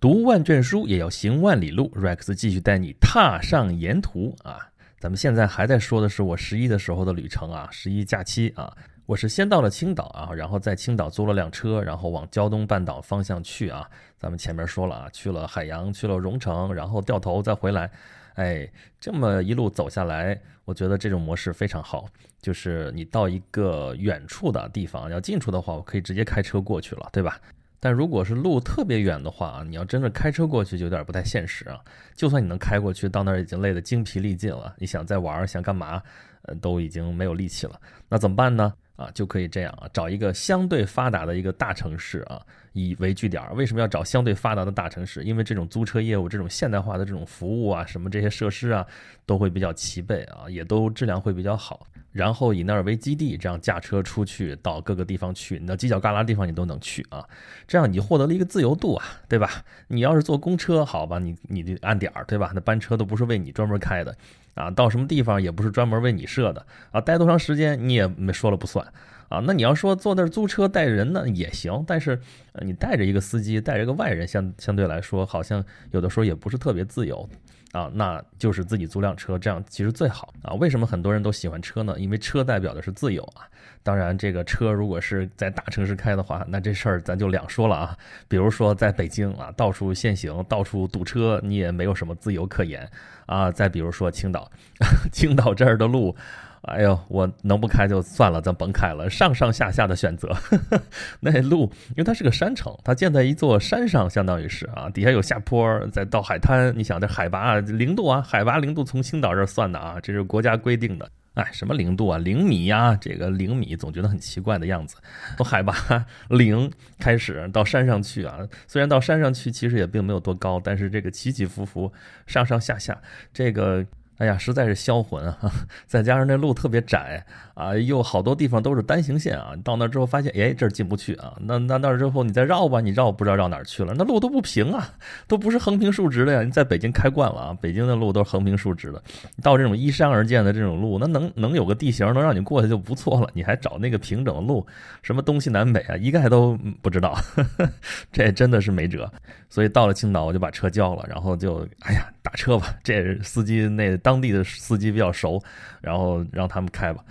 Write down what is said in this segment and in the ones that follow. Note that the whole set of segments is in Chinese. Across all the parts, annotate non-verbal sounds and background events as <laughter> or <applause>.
读万卷书也要行万里路。Rex 继续带你踏上沿途啊！咱们现在还在说的是我十一的时候的旅程啊，十一假期啊，我是先到了青岛啊，然后在青岛租了辆车，然后往胶东半岛方向去啊。咱们前面说了啊，去了海洋，去了荣城，然后掉头再回来。哎，这么一路走下来，我觉得这种模式非常好。就是你到一个远处的地方，要近处的话，我可以直接开车过去了，对吧？但如果是路特别远的话啊，你要真的开车过去就有点不太现实啊。就算你能开过去，到那儿已经累得精疲力尽了，你想再玩想干嘛，呃，都已经没有力气了。那怎么办呢？啊，就可以这样啊，找一个相对发达的一个大城市啊，以为据点。为什么要找相对发达的大城市？因为这种租车业务，这种现代化的这种服务啊，什么这些设施啊，都会比较齐备啊，也都质量会比较好。然后以那儿为基地，这样驾车出去到各个地方去，那犄角旮旯地方你都能去啊。这样你获得了一个自由度啊，对吧？你要是坐公车，好吧，你你得按点儿，对吧？那班车都不是为你专门开的。啊，到什么地方也不是专门为你设的啊，待多长时间你也没说了不算啊。那你要说坐那儿租车带人呢也行，但是你带着一个司机，带着个外人，相相对来说好像有的时候也不是特别自由啊。那就是自己租辆车，这样其实最好啊。为什么很多人都喜欢车呢？因为车代表的是自由啊。当然，这个车如果是在大城市开的话，那这事儿咱就两说了啊。比如说在北京啊，到处限行，到处堵车，你也没有什么自由可言啊。再比如说青岛，<laughs> 青岛这儿的路，哎呦，我能不开就算了，咱甭开了。上上下下的选择，<laughs> 那路，因为它是个山城，它建在一座山上，相当于是啊，底下有下坡，再到海滩。你想这海拔零度啊，海拔零度从青岛这算的啊，这是国家规定的。哎，什么零度啊？零米呀？这个零米总觉得很奇怪的样子。从海拔 <laughs> 零开始到山上去啊，虽然到山上去其实也并没有多高，但是这个起起伏伏，上上下下，这个。哎呀，实在是销魂啊！<laughs> 再加上那路特别窄啊，又好多地方都是单行线啊。到那之后发现，哎，这儿进不去啊。那那那之后你再绕吧，你绕不知道绕哪儿去了。那路都不平啊，都不是横平竖直的呀。你在北京开惯了啊，北京的路都是横平竖直的。到这种依山而建的这种路，那能能有个地形能让你过去就不错了。你还找那个平整的路，什么东西南北啊，一概都不知道。<laughs> 这真的是没辙。所以到了青岛，我就把车交了，然后就哎呀。打车吧，这司机那当地的司机比较熟，然后让他们开吧。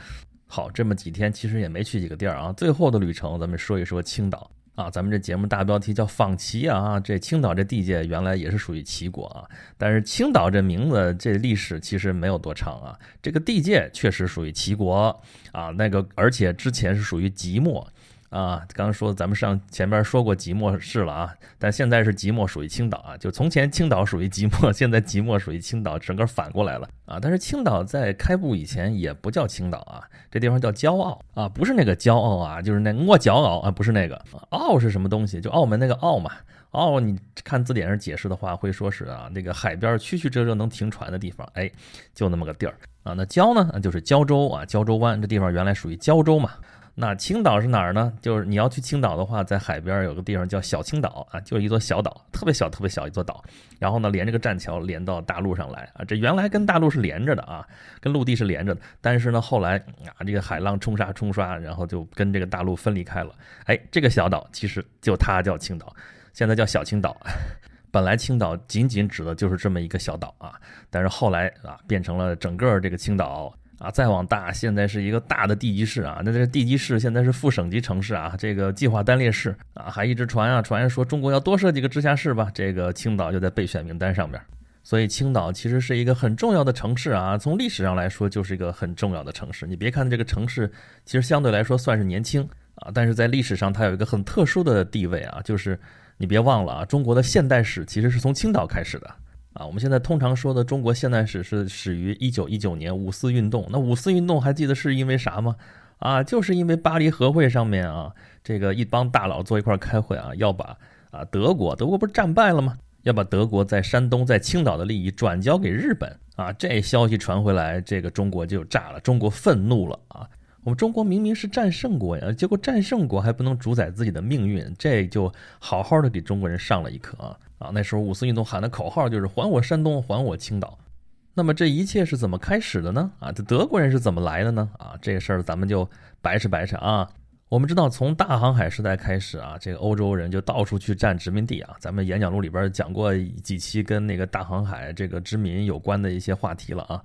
好，这么几天其实也没去几个地儿啊。最后的旅程，咱们说一说青岛啊。咱们这节目大标题叫访齐啊。这青岛这地界原来也是属于齐国啊，但是青岛这名字这历史其实没有多长啊。这个地界确实属于齐国啊，那个而且之前是属于即墨。啊，刚刚说咱们上前面说过即墨市了啊，但现在是即墨属于青岛啊，就从前青岛属于即墨，<laughs> 现在即墨属于青岛，整个反过来了啊。但是青岛在开埠以前也不叫青岛啊，这地方叫骄傲啊，不是那个骄傲啊，就是那我骄傲啊，不是那个傲是什么东西？就澳门那个澳嘛，澳你看字典上解释的话，会说是啊那个海边曲曲折折能停船的地方，哎，就那么个地儿啊。那胶呢，就是胶州啊，胶州湾这地方原来属于胶州嘛。那青岛是哪儿呢？就是你要去青岛的话，在海边有个地方叫小青岛啊，就是一座小岛，特别小、特别小一座岛。然后呢，连这个栈桥连到大陆上来啊，这原来跟大陆是连着的啊，跟陆地是连着的。但是呢，后来啊，这个海浪冲刷冲刷，然后就跟这个大陆分离开了。哎，这个小岛其实就它叫青岛，现在叫小青岛。<laughs> 本来青岛仅仅指的就是这么一个小岛啊，但是后来啊，变成了整个这个青岛。啊，再往大，现在是一个大的地级市啊，那这地级市现在是副省级城市啊，这个计划单列市啊，还一直传啊传说中国要多设几个直辖市吧，这个青岛就在备选名单上面，所以青岛其实是一个很重要的城市啊，从历史上来说就是一个很重要的城市。你别看这个城市其实相对来说算是年轻啊，但是在历史上它有一个很特殊的地位啊，就是你别忘了啊，中国的现代史其实是从青岛开始的。啊，我们现在通常说的中国现代史是始于一九一九年五四运动。那五四运动还记得是因为啥吗？啊，就是因为巴黎和会上面啊，这个一帮大佬坐一块开会啊，要把啊德国，德国不是战败了吗？要把德国在山东在青岛的利益转交给日本啊。这消息传回来，这个中国就炸了，中国愤怒了啊。我们中国明明是战胜国呀，结果战胜国还不能主宰自己的命运，这就好好的给中国人上了一课啊。啊，那时候五四运动喊的口号就是“还我山东，还我青岛”。那么这一切是怎么开始的呢？啊，这德国人是怎么来的呢？啊，这个事儿咱们就白扯白扯啊。我们知道，从大航海时代开始啊，这个欧洲人就到处去占殖民地啊。咱们演讲录里边讲过几期跟那个大航海这个殖民有关的一些话题了啊。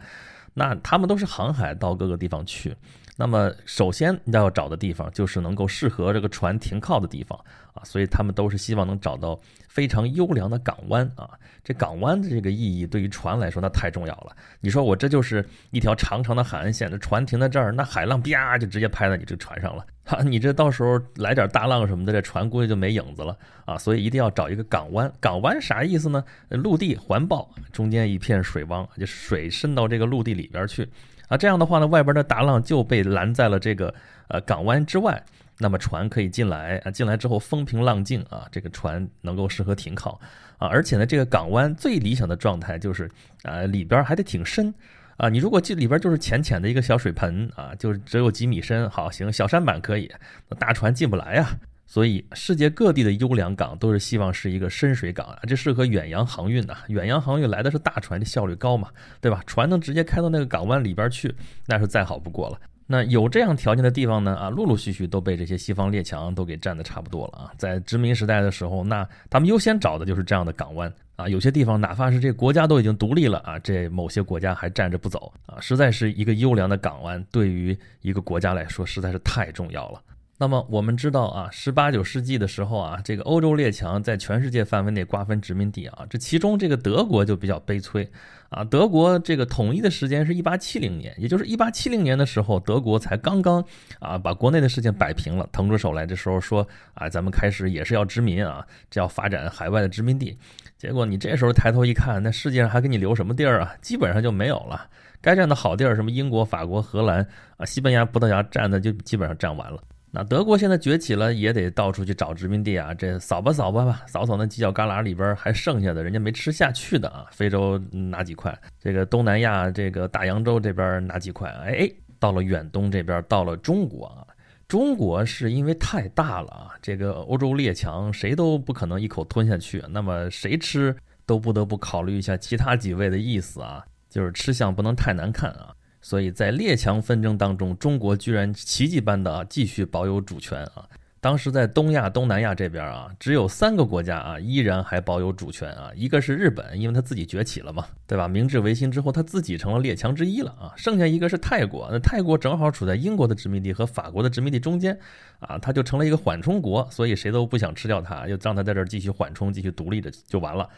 那他们都是航海到各个地方去。那么，首先要找的地方就是能够适合这个船停靠的地方啊，所以他们都是希望能找到非常优良的港湾啊。这港湾的这个意义对于船来说那太重要了。你说我这就是一条长长的海岸线，这船停在这儿，那海浪啪就直接拍在你这船上了哈，<laughs> 你这到时候来点大浪什么的，这船估计就没影子了啊。所以一定要找一个港湾。港湾啥意思呢？陆地环抱，中间一片水汪，就水渗到这个陆地里边去。啊，这样的话呢，外边的大浪就被拦在了这个呃港湾之外，那么船可以进来啊，进来之后风平浪静啊，这个船能够适合停靠啊，而且呢，这个港湾最理想的状态就是啊里边还得挺深啊，你如果进里边就是浅浅的一个小水盆啊，就是只有几米深，好行，小舢板可以，大船进不来呀。所以，世界各地的优良港都是希望是一个深水港啊，这适合远洋航运呐。远洋航运来的是大船，这效率高嘛，对吧？船能直接开到那个港湾里边去，那是再好不过了。那有这样条件的地方呢，啊，陆陆续续都被这些西方列强都给占的差不多了啊。在殖民时代的时候，那他们优先找的就是这样的港湾啊。有些地方哪怕是这国家都已经独立了啊，这某些国家还站着不走啊，实在是一个优良的港湾，对于一个国家来说实在是太重要了。那么我们知道啊，十八九世纪的时候啊，这个欧洲列强在全世界范围内瓜分殖民地啊，这其中这个德国就比较悲催啊。德国这个统一的时间是一八七零年，也就是一八七零年的时候，德国才刚刚啊把国内的事情摆平了，腾出手来，这时候说啊，咱们开始也是要殖民啊，这要发展海外的殖民地。结果你这时候抬头一看，那世界上还给你留什么地儿啊？基本上就没有了。该占的好地儿，什么英国、法国、荷兰啊、西班牙、葡萄牙占的就基本上占完了。那德国现在崛起了，也得到处去找殖民地啊！这扫吧扫吧吧，扫扫那犄角旮旯里边还剩下的人家没吃下去的啊！非洲拿几块，这个东南亚这个大洋洲这边拿几块，哎，到了远东这边，到了中国啊！中国是因为太大了啊，这个欧洲列强谁都不可能一口吞下去，那么谁吃都不得不考虑一下其他几位的意思啊，就是吃相不能太难看啊。所以在列强纷争当中，中国居然奇迹般的啊继续保有主权啊！当时在东亚、东南亚这边啊，只有三个国家啊依然还保有主权啊，一个是日本，因为他自己崛起了嘛，对吧？明治维新之后，他自己成了列强之一了啊。剩下一个是泰国，那泰国正好处在英国的殖民地和法国的殖民地中间啊，他就成了一个缓冲国，所以谁都不想吃掉他，就让他在这儿继续缓冲、继续独立着就完了。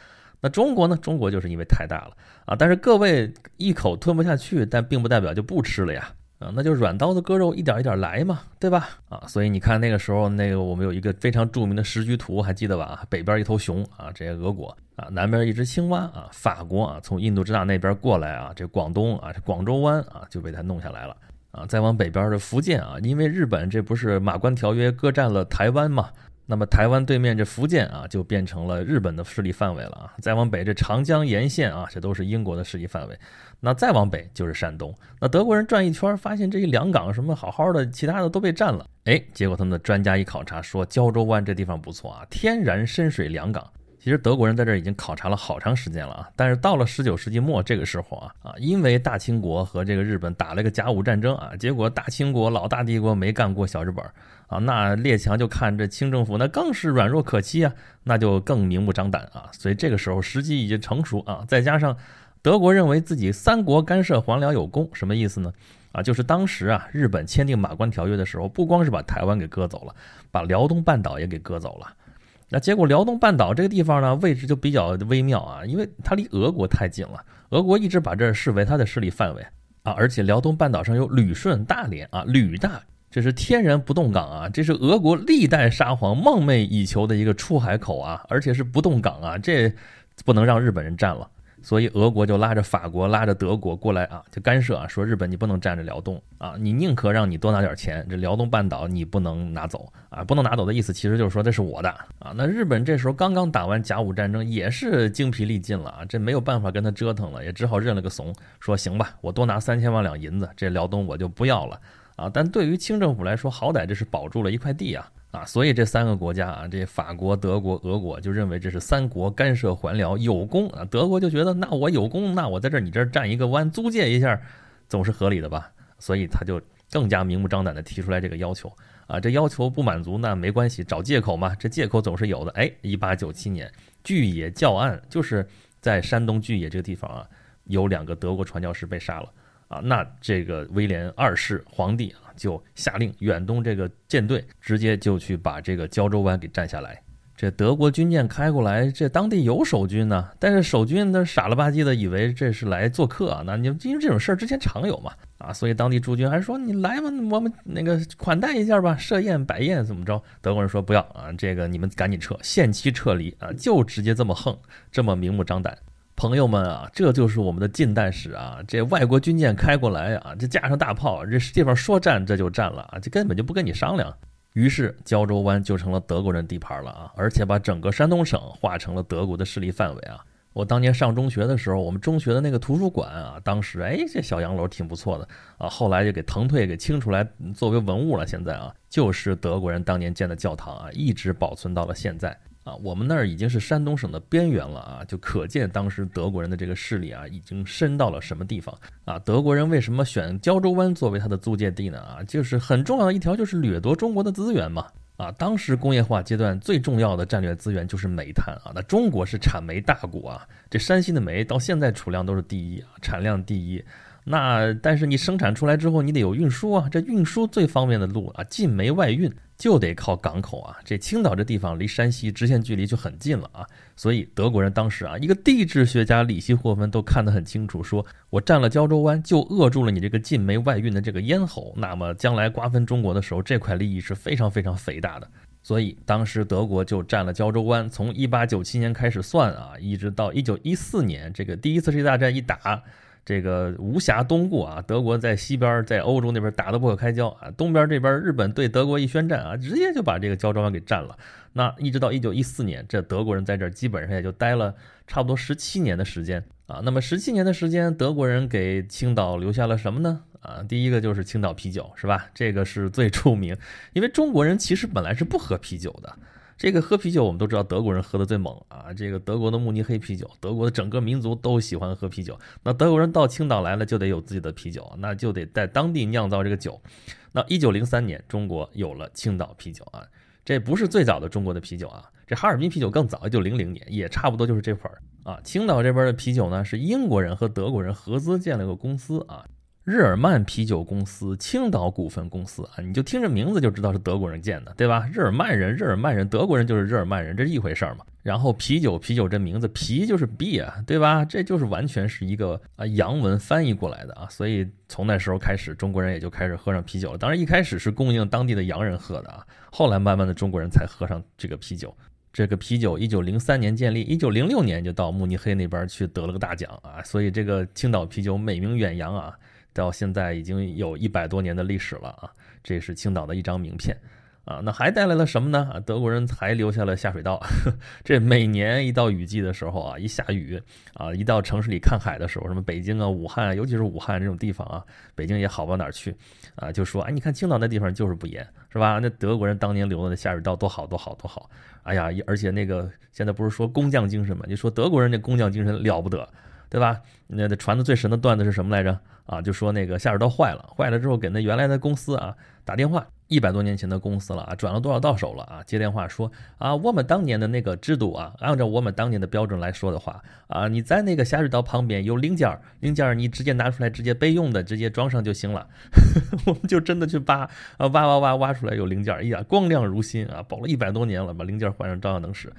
那中国呢？中国就是因为太大了啊！但是各位一口吞不下去，但并不代表就不吃了呀啊！那就软刀子割肉，一点一点来嘛，对吧？啊，所以你看那个时候，那个我们有一个非常著名的时局图，还记得吧？北边一头熊啊，这些俄国啊，南边一只青蛙啊，法国啊，从印度支那那边过来啊，这广东啊，这广州湾啊，就被他弄下来了啊！再往北边的福建啊，因为日本这不是马关条约割占了台湾嘛？那么台湾对面这福建啊，就变成了日本的势力范围了啊。再往北，这长江沿线啊，这都是英国的势力范围。那再往北就是山东。那德国人转一圈，发现这一两港什么好好的，其他的都被占了。哎，结果他们的专家一考察，说胶州湾这地方不错啊，天然深水两港。其实德国人在这儿已经考察了好长时间了啊，但是到了十九世纪末这个时候啊啊，因为大清国和这个日本打了个甲午战争啊，结果大清国老大帝国没干过小日本儿啊，那列强就看这清政府那更是软弱可欺啊，那就更明目张胆啊，所以这个时候时机已经成熟啊，再加上德国认为自己三国干涉还辽有功，什么意思呢？啊，就是当时啊日本签订马关条约的时候，不光是把台湾给割走了，把辽东半岛也给割走了。那结果，辽东半岛这个地方呢，位置就比较微妙啊，因为它离俄国太近了，俄国一直把这视为它的势力范围啊，而且辽东半岛上有旅顺、大连啊，旅大，这是天然不动港啊，这是俄国历代沙皇梦寐以求的一个出海口啊，而且是不动港啊，这不能让日本人占了。所以俄国就拉着法国、拉着德国过来啊，就干涉啊，说日本你不能占着辽东啊，你宁可让你多拿点钱，这辽东半岛你不能拿走啊，不能拿走的意思其实就是说这是我的啊。那日本这时候刚刚打完甲午战争，也是精疲力尽了啊，这没有办法跟他折腾了，也只好认了个怂，说行吧，我多拿三千万两银子，这辽东我就不要了啊。但对于清政府来说，好歹这是保住了一块地啊。啊，所以这三个国家啊，这法国、德国、俄国就认为这是三国干涉还辽有功啊。德国就觉得，那我有功，那我在这儿你这儿占一个湾租借一下，总是合理的吧？所以他就更加明目张胆地提出来这个要求啊，这要求不满足那没关系，找借口嘛，这借口总是有的。哎，一八九七年，巨野教案，就是在山东巨野这个地方啊，有两个德国传教士被杀了啊，那这个威廉二世皇帝啊，就下令远东这个舰队直接就去把这个胶州湾给占下来。这德国军舰开过来，这当地有守军呢，但是守军呢傻了吧唧的以为这是来做客啊，那你因为这种事儿之前常有嘛啊，所以当地驻军还说你来嘛，我们那个款待一下吧，设宴摆宴怎么着？德国人说不要啊，这个你们赶紧撤，限期撤离啊，就直接这么横，这么明目张胆。朋友们啊，这就是我们的近代史啊，这外国军舰开过来啊，这架上大炮，这地方说占这就占了啊，这根本就不跟你商量。于是胶州湾就成了德国人地盘了啊，而且把整个山东省划成了德国的势力范围啊。我当年上中学的时候，我们中学的那个图书馆啊，当时哎这小洋楼挺不错的啊，后来就给腾退给清出来作为文物了。现在啊，就是德国人当年建的教堂啊，一直保存到了现在。啊，我们那儿已经是山东省的边缘了啊，就可见当时德国人的这个势力啊，已经深到了什么地方啊？德国人为什么选胶州湾作为他的租界地呢？啊，就是很重要的一条，就是掠夺中国的资源嘛。啊，当时工业化阶段最重要的战略资源就是煤炭啊。那中国是产煤大国啊，这山西的煤到现在储量都是第一啊，产量第一。那但是你生产出来之后，你得有运输啊，这运输最方便的路啊，进煤外运。就得靠港口啊！这青岛这地方离山西直线距离就很近了啊，所以德国人当时啊，一个地质学家李希霍芬都看得很清楚，说我占了胶州湾，就扼住了你这个进煤外运的这个咽喉，那么将来瓜分中国的时候，这块利益是非常非常肥大的。所以当时德国就占了胶州湾，从一八九七年开始算啊，一直到一九一四年，这个第一次世界大战一打。这个无暇东顾啊，德国在西边，在欧洲那边打得不可开交啊，东边这边日本对德国一宣战啊，直接就把这个胶州湾给占了。那一直到一九一四年，这德国人在这儿基本上也就待了差不多十七年的时间啊。那么十七年的时间，德国人给青岛留下了什么呢？啊，第一个就是青岛啤酒，是吧？这个是最出名，因为中国人其实本来是不喝啤酒的。这个喝啤酒，我们都知道德国人喝的最猛啊！这个德国的慕尼黑啤酒，德国的整个民族都喜欢喝啤酒。那德国人到青岛来了，就得有自己的啤酒，那就得在当地酿造这个酒。那一九零三年，中国有了青岛啤酒啊，这不是最早的中国的啤酒啊，这哈尔滨啤酒更早，一九零零年，也差不多就是这会儿啊。青岛这边的啤酒呢，是英国人和德国人合资建了个公司啊。日耳曼啤酒公司青岛股份公司啊，你就听这名字就知道是德国人建的，对吧？日耳曼人，日耳曼人，德国人就是日耳曼人，这是一回事儿嘛。然后啤酒，啤酒这名字啤就是 beer，对吧？这就是完全是一个啊洋文翻译过来的啊。所以从那时候开始，中国人也就开始喝上啤酒了。当然一开始是供应当地的洋人喝的啊，后来慢慢的中国人才喝上这个啤酒。这个啤酒一九零三年建立，一九零六年就到慕尼黑那边去得了个大奖啊，所以这个青岛啤酒美名远扬啊。到现在已经有一百多年的历史了啊！这是青岛的一张名片啊。那还带来了什么呢？德国人还留下了下水道。<laughs> 这每年一到雨季的时候啊，一下雨啊，一到城市里看海的时候，什么北京啊、武汉啊，尤其是武汉这种地方啊，北京也好不到哪儿去啊，就说哎，你看青岛那地方就是不严，是吧？那德国人当年留的那下水道多好多好多好！哎呀，而且那个现在不是说工匠精神嘛？你说德国人那工匠精神了不得。对吧？那传的最神的段子是什么来着？啊，就说那个下水道坏了，坏了之后给那原来的公司啊打电话，一百多年前的公司了啊，转了多少到手了啊？接电话说啊，我们当年的那个制度啊，按照我们当年的标准来说的话啊，你在那个下水道旁边有零件儿，零件儿你直接拿出来，直接备用的，直接装上就行了。<laughs> 我们就真的去扒啊，挖挖挖挖出来有零件儿，哎呀，光亮如新啊，保了一百多年了，把零件换上照样能使。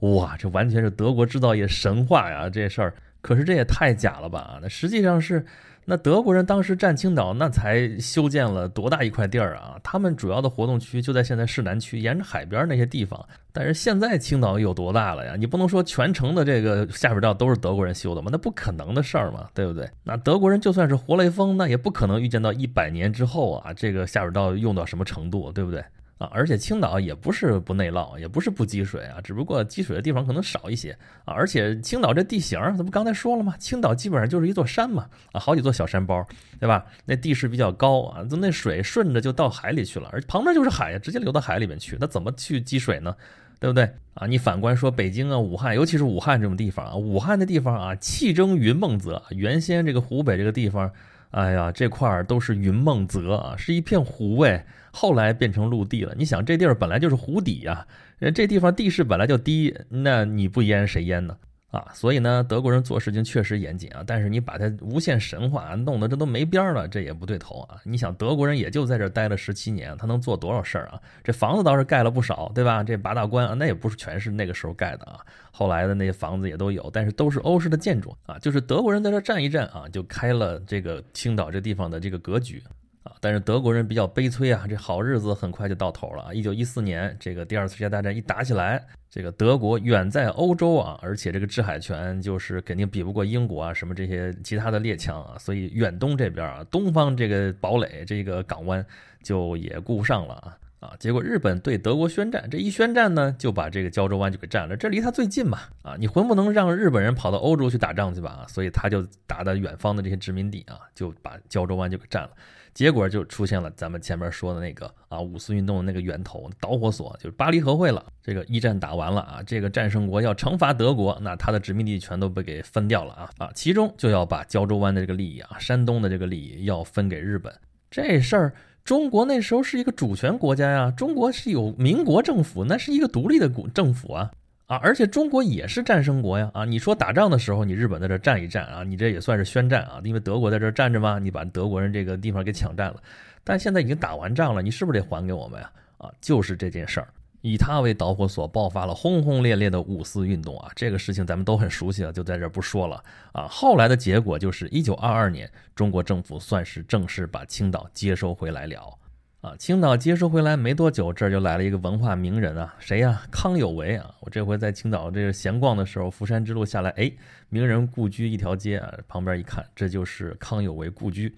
哇，这完全是德国制造业神话呀，这事儿。可是这也太假了吧？那实际上是，那德国人当时占青岛，那才修建了多大一块地儿啊？他们主要的活动区就在现在市南区，沿着海边那些地方。但是现在青岛有多大了呀？你不能说全城的这个下水道都是德国人修的吗？那不可能的事儿嘛，对不对？那德国人就算是活雷锋，那也不可能预见到一百年之后啊，这个下水道用到什么程度，对不对？啊，而且青岛也不是不内涝，也不是不积水啊，只不过积水的地方可能少一些啊。而且青岛这地形，咱不刚才说了吗？青岛基本上就是一座山嘛，啊，好几座小山包，对吧？那地势比较高啊，就那水顺着就到海里去了，而旁边就是海呀，直接流到海里面去，那怎么去积水呢？对不对啊？你反观说北京啊、武汉，尤其是武汉这种地方啊，武汉的地方啊，气蒸云梦泽，原先这个湖北这个地方。哎呀，这块儿都是云梦泽啊，是一片湖哎，后来变成陆地了。你想，这地儿本来就是湖底呀，这地方地势本来就低，那你不淹谁淹呢？啊，所以呢，德国人做事情确实严谨啊，但是你把它无限神话，弄得这都没边儿了，这也不对头啊。你想，德国人也就在这儿待了十七年，他能做多少事儿啊？这房子倒是盖了不少，对吧？这八大关啊，那也不是全是那个时候盖的啊，后来的那些房子也都有，但是都是欧式的建筑啊，就是德国人在这儿站一站啊，就开了这个青岛这地方的这个格局。啊，但是德国人比较悲催啊，这好日子很快就到头了啊！一九一四年，这个第二次世界大战一打起来，这个德国远在欧洲啊，而且这个制海权就是肯定比不过英国啊，什么这些其他的列强啊，所以远东这边啊，东方这个堡垒这个港湾就也顾不上了啊啊！结果日本对德国宣战，这一宣战呢，就把这个胶州湾就给占了，这离他最近嘛啊！你混不能让日本人跑到欧洲去打仗去吧啊？所以他就打的远方的这些殖民地啊，就把胶州湾就给占了。结果就出现了咱们前面说的那个啊五四运动的那个源头导火索，就是巴黎和会了。这个一战打完了啊，这个战胜国要惩罚德国，那他的殖民地全都被给分掉了啊啊，其中就要把胶州湾的这个利益啊，山东的这个利益要分给日本。这事儿中国那时候是一个主权国家呀，中国是有民国政府，那是一个独立的国政府啊。啊，而且中国也是战胜国呀！啊，你说打仗的时候，你日本在这站一站啊，你这也算是宣战啊，因为德国在这站着嘛，你把德国人这个地方给抢占了。但现在已经打完仗了，你是不是得还给我们呀？啊，就是这件事儿，以它为导火索，爆发了轰轰烈烈的五四运动啊！这个事情咱们都很熟悉了，就在这不说了啊。后来的结果就是，一九二二年，中国政府算是正式把青岛接收回来了。啊，青岛接收回来没多久，这儿就来了一个文化名人啊，谁呀？康有为啊！我这回在青岛这个闲逛的时候，福山之路下来，哎，名人故居一条街啊，旁边一看，这就是康有为故居，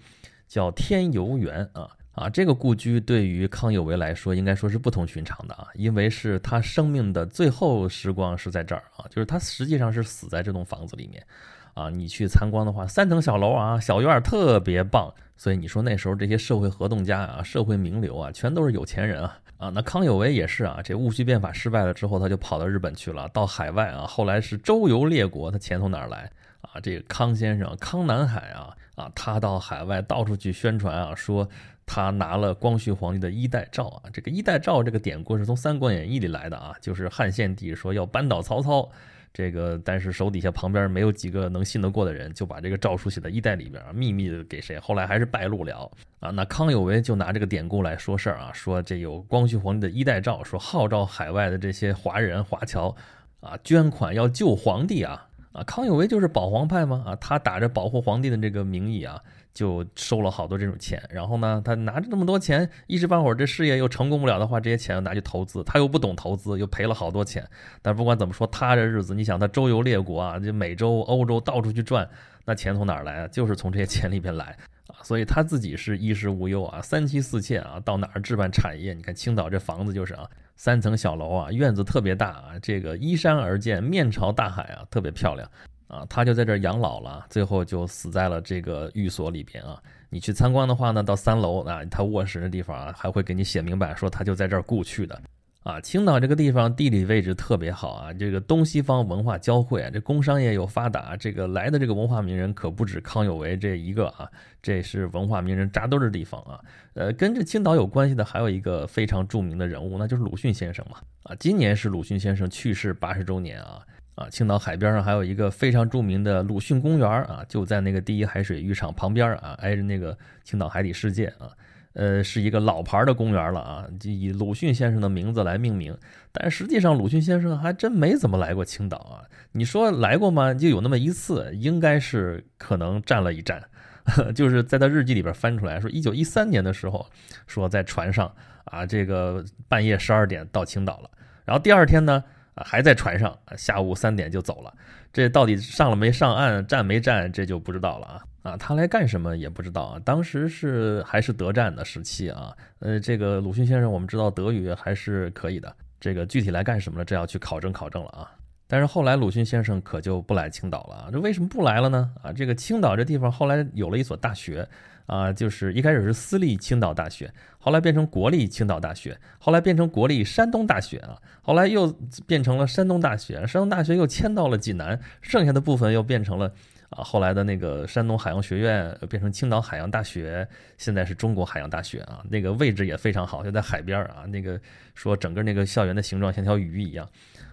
叫天游园啊啊！这个故居对于康有为来说，应该说是不同寻常的啊，因为是他生命的最后时光是在这儿啊，就是他实际上是死在这栋房子里面。啊，你去参观的话，三层小楼啊，小院特别棒。所以你说那时候这些社会活动家啊，社会名流啊，全都是有钱人啊啊。那康有为也是啊，这戊戌变法失败了之后，他就跑到日本去了，到海外啊，后来是周游列国，他钱从哪儿来啊？这个康先生，康南海啊啊，他到海外到处去宣传啊，说他拿了光绪皇帝的衣带诏啊。这个衣带诏这个典故是从《三国演义》里来的啊，就是汉献帝说要扳倒曹操。这个，但是手底下旁边没有几个能信得过的人，就把这个诏书写在衣袋里边，秘密的给谁？后来还是败露了啊。那康有为就拿这个典故来说事儿啊，说这有光绪皇帝的衣带诏，说号召海外的这些华人华侨啊，捐款要救皇帝啊啊。康有为就是保皇派吗？啊，他打着保护皇帝的这个名义啊。就收了好多这种钱，然后呢，他拿着那么多钱，一时半会儿这事业又成功不了的话，这些钱又拿去投资，他又不懂投资，又赔了好多钱。但不管怎么说，他这日子，你想他周游列国啊，就美洲、欧洲到处去转，那钱从哪儿来啊？就是从这些钱里边来啊。所以他自己是衣食无忧啊，三妻四妾啊，到哪儿置办产业？你看青岛这房子就是啊，三层小楼啊，院子特别大啊，这个依山而建，面朝大海啊，特别漂亮。啊，他就在这儿养老了，最后就死在了这个寓所里边啊。你去参观的话呢，到三楼啊，他卧室那地方啊，还会给你写明白，说他就在这儿故去的。啊，青岛这个地方地理位置特别好啊，这个东西方文化交汇啊，这工商业又发达，这个来的这个文化名人可不止康有为这一个啊，这是文化名人扎堆的地方啊。呃，跟这青岛有关系的还有一个非常著名的人物，那就是鲁迅先生嘛。啊，今年是鲁迅先生去世八十周年啊。啊，青岛海边上还有一个非常著名的鲁迅公园啊，就在那个第一海水浴场旁边啊，挨着那个青岛海底世界啊，呃，是一个老牌的公园了啊，就以鲁迅先生的名字来命名。但实际上，鲁迅先生还真没怎么来过青岛啊。你说来过吗？就有那么一次，应该是可能站了一站，<laughs> 就是在他日记里边翻出来说，一九一三年的时候，说在船上啊，这个半夜十二点到青岛了，然后第二天呢。啊，还在船上，下午三点就走了。这到底上了没上岸，站没站，这就不知道了啊！啊，他来干什么也不知道啊。当时是还是德战的时期啊。呃，这个鲁迅先生，我们知道德语还是可以的。这个具体来干什么了，这要去考证考证了啊。但是后来鲁迅先生可就不来青岛了啊，这为什么不来了呢？啊，这个青岛这地方后来有了一所大学，啊，就是一开始是私立青岛大学，后来变成国立青岛大学，后来变成国立山东大学啊，后来又变成了山东大学，山东大学又迁到了济南，剩下的部分又变成了啊，后来的那个山东海洋学院变成青岛海洋大学，现在是中国海洋大学啊，那个位置也非常好，就在海边啊，那个说整个那个校园的形状像条鱼一样。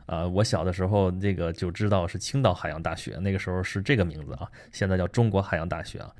啊，我小的时候这个就知道是青岛海洋大学，那个时候是这个名字啊，现在叫中国海洋大学啊，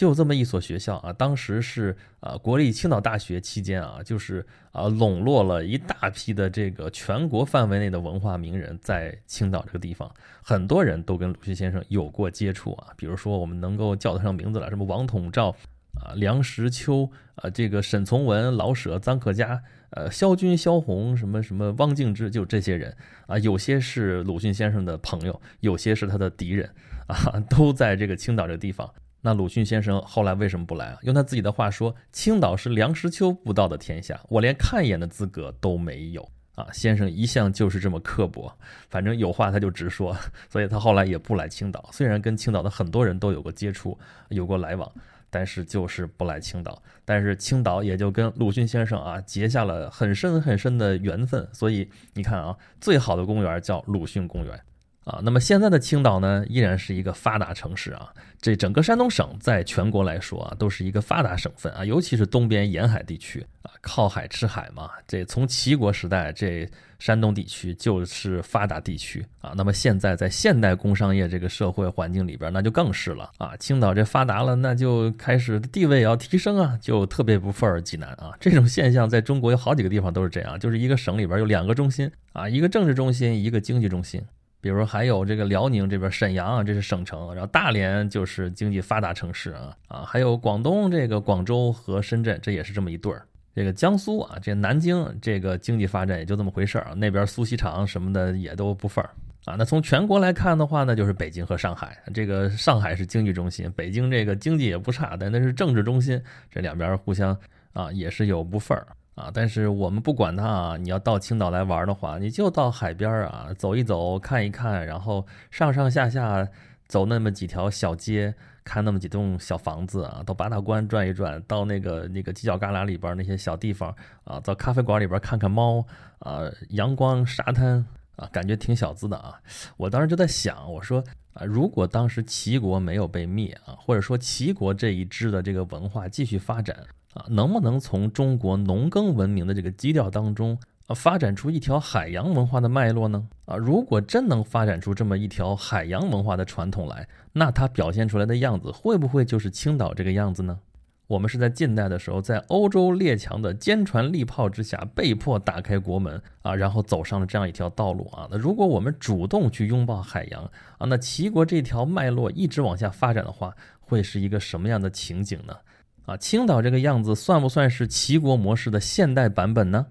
就这么一所学校啊，当时是啊国立青岛大学期间啊，就是啊笼络了一大批的这个全国范围内的文化名人，在青岛这个地方，很多人都跟鲁迅先生有过接触啊，比如说我们能够叫得上名字了，什么王统照啊、梁实秋啊、这个沈从文、老舍、臧克家。呃，萧军、萧红，什么什么汪静之，就这些人啊，有些是鲁迅先生的朋友，有些是他的敌人啊，都在这个青岛这个地方。那鲁迅先生后来为什么不来啊？用他自己的话说，青岛是梁实秋不到的天下，我连看一眼的资格都没有啊。先生一向就是这么刻薄，反正有话他就直说，<laughs> 所以他后来也不来青岛。虽然跟青岛的很多人都有过接触，有过来往。但是就是不来青岛，但是青岛也就跟鲁迅先生啊结下了很深很深的缘分，所以你看啊，最好的公园叫鲁迅公园。啊，那么现在的青岛呢，依然是一个发达城市啊。这整个山东省在全国来说啊，都是一个发达省份啊，尤其是东边沿海地区啊，靠海吃海嘛。这从齐国时代，这山东地区就是发达地区啊。那么现在在现代工商业这个社会环境里边，那就更是了啊。青岛这发达了，那就开始地位也要提升啊，就特别不份儿济南啊。这种现象在中国有好几个地方都是这样，就是一个省里边有两个中心啊，一个政治中心，一个经济中心。比如还有这个辽宁这边沈阳啊，这是省城，然后大连就是经济发达城市啊啊，还有广东这个广州和深圳，这也是这么一对儿。这个江苏啊，这南京这个经济发展也就这么回事儿啊，那边苏锡常什么的也都不份儿啊。那从全国来看的话呢，就是北京和上海，这个上海是经济中心，北京这个经济也不差，但那是政治中心，这两边互相啊也是有不份儿。啊，但是我们不管它啊，你要到青岛来玩的话，你就到海边啊，走一走，看一看，然后上上下下走那么几条小街，看那么几栋小房子啊，到八大关转一转，到那个那个犄角旮旯里边那些小地方啊，到咖啡馆里边看看猫啊，阳光沙滩啊，感觉挺小资的啊。我当时就在想，我说啊，如果当时齐国没有被灭啊，或者说齐国这一支的这个文化继续发展。啊，能不能从中国农耕文明的这个基调当中啊，发展出一条海洋文化的脉络呢？啊，如果真能发展出这么一条海洋文化的传统来，那它表现出来的样子会不会就是青岛这个样子呢？我们是在近代的时候，在欧洲列强的坚船利炮之下，被迫打开国门啊，然后走上了这样一条道路啊。那如果我们主动去拥抱海洋啊，那齐国这条脉络一直往下发展的话，会是一个什么样的情景呢？啊，青岛这个样子算不算是齐国模式的现代版本呢？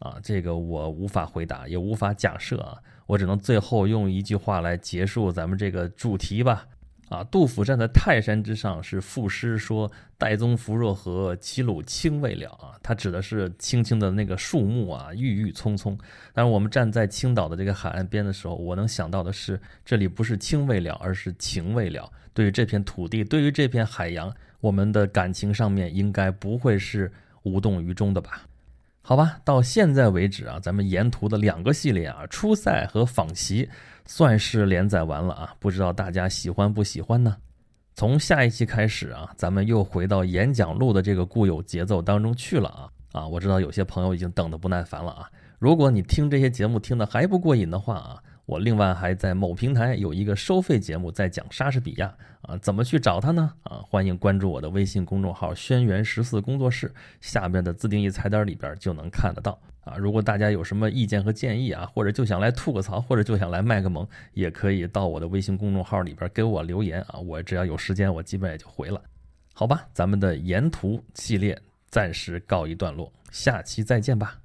啊，这个我无法回答，也无法假设啊，我只能最后用一句话来结束咱们这个主题吧。啊，杜甫站在泰山之上是赋诗说“岱宗夫若何，齐鲁青未了”啊，他指的是青青的那个树木啊，郁郁葱葱。但是我们站在青岛的这个海岸边的时候，我能想到的是，这里不是青未了，而是情未了。对于这片土地，对于这片海洋。我们的感情上面应该不会是无动于衷的吧？好吧，到现在为止啊，咱们沿途的两个系列啊，初赛和访习算是连载完了啊，不知道大家喜欢不喜欢呢？从下一期开始啊，咱们又回到演讲录的这个固有节奏当中去了啊啊！我知道有些朋友已经等得不耐烦了啊，如果你听这些节目听得还不过瘾的话啊。我另外还在某平台有一个收费节目，在讲莎士比亚啊，怎么去找他呢？啊，欢迎关注我的微信公众号“轩辕十四工作室”，下边的自定义菜单里边就能看得到啊。如果大家有什么意见和建议啊，或者就想来吐个槽，或者就想来卖个萌，也可以到我的微信公众号里边给我留言啊，我只要有时间，我基本也就回了。好吧，咱们的沿途系列暂时告一段落，下期再见吧。